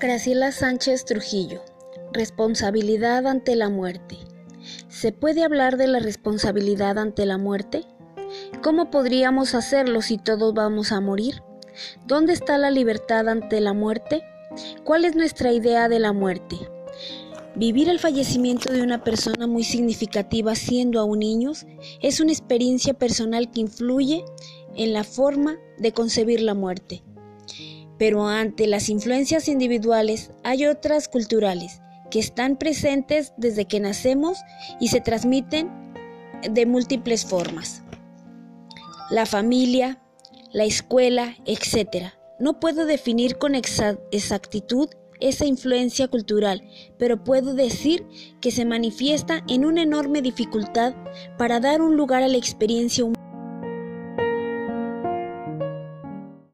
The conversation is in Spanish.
Graciela Sánchez Trujillo. Responsabilidad ante la muerte. ¿Se puede hablar de la responsabilidad ante la muerte? ¿Cómo podríamos hacerlo si todos vamos a morir? ¿Dónde está la libertad ante la muerte? ¿Cuál es nuestra idea de la muerte? Vivir el fallecimiento de una persona muy significativa siendo aún niños es una experiencia personal que influye en la forma de concebir la muerte. Pero ante las influencias individuales hay otras culturales que están presentes desde que nacemos y se transmiten de múltiples formas. La familia, la escuela, etc. No puedo definir con exactitud esa influencia cultural, pero puedo decir que se manifiesta en una enorme dificultad para dar un lugar a la experiencia humana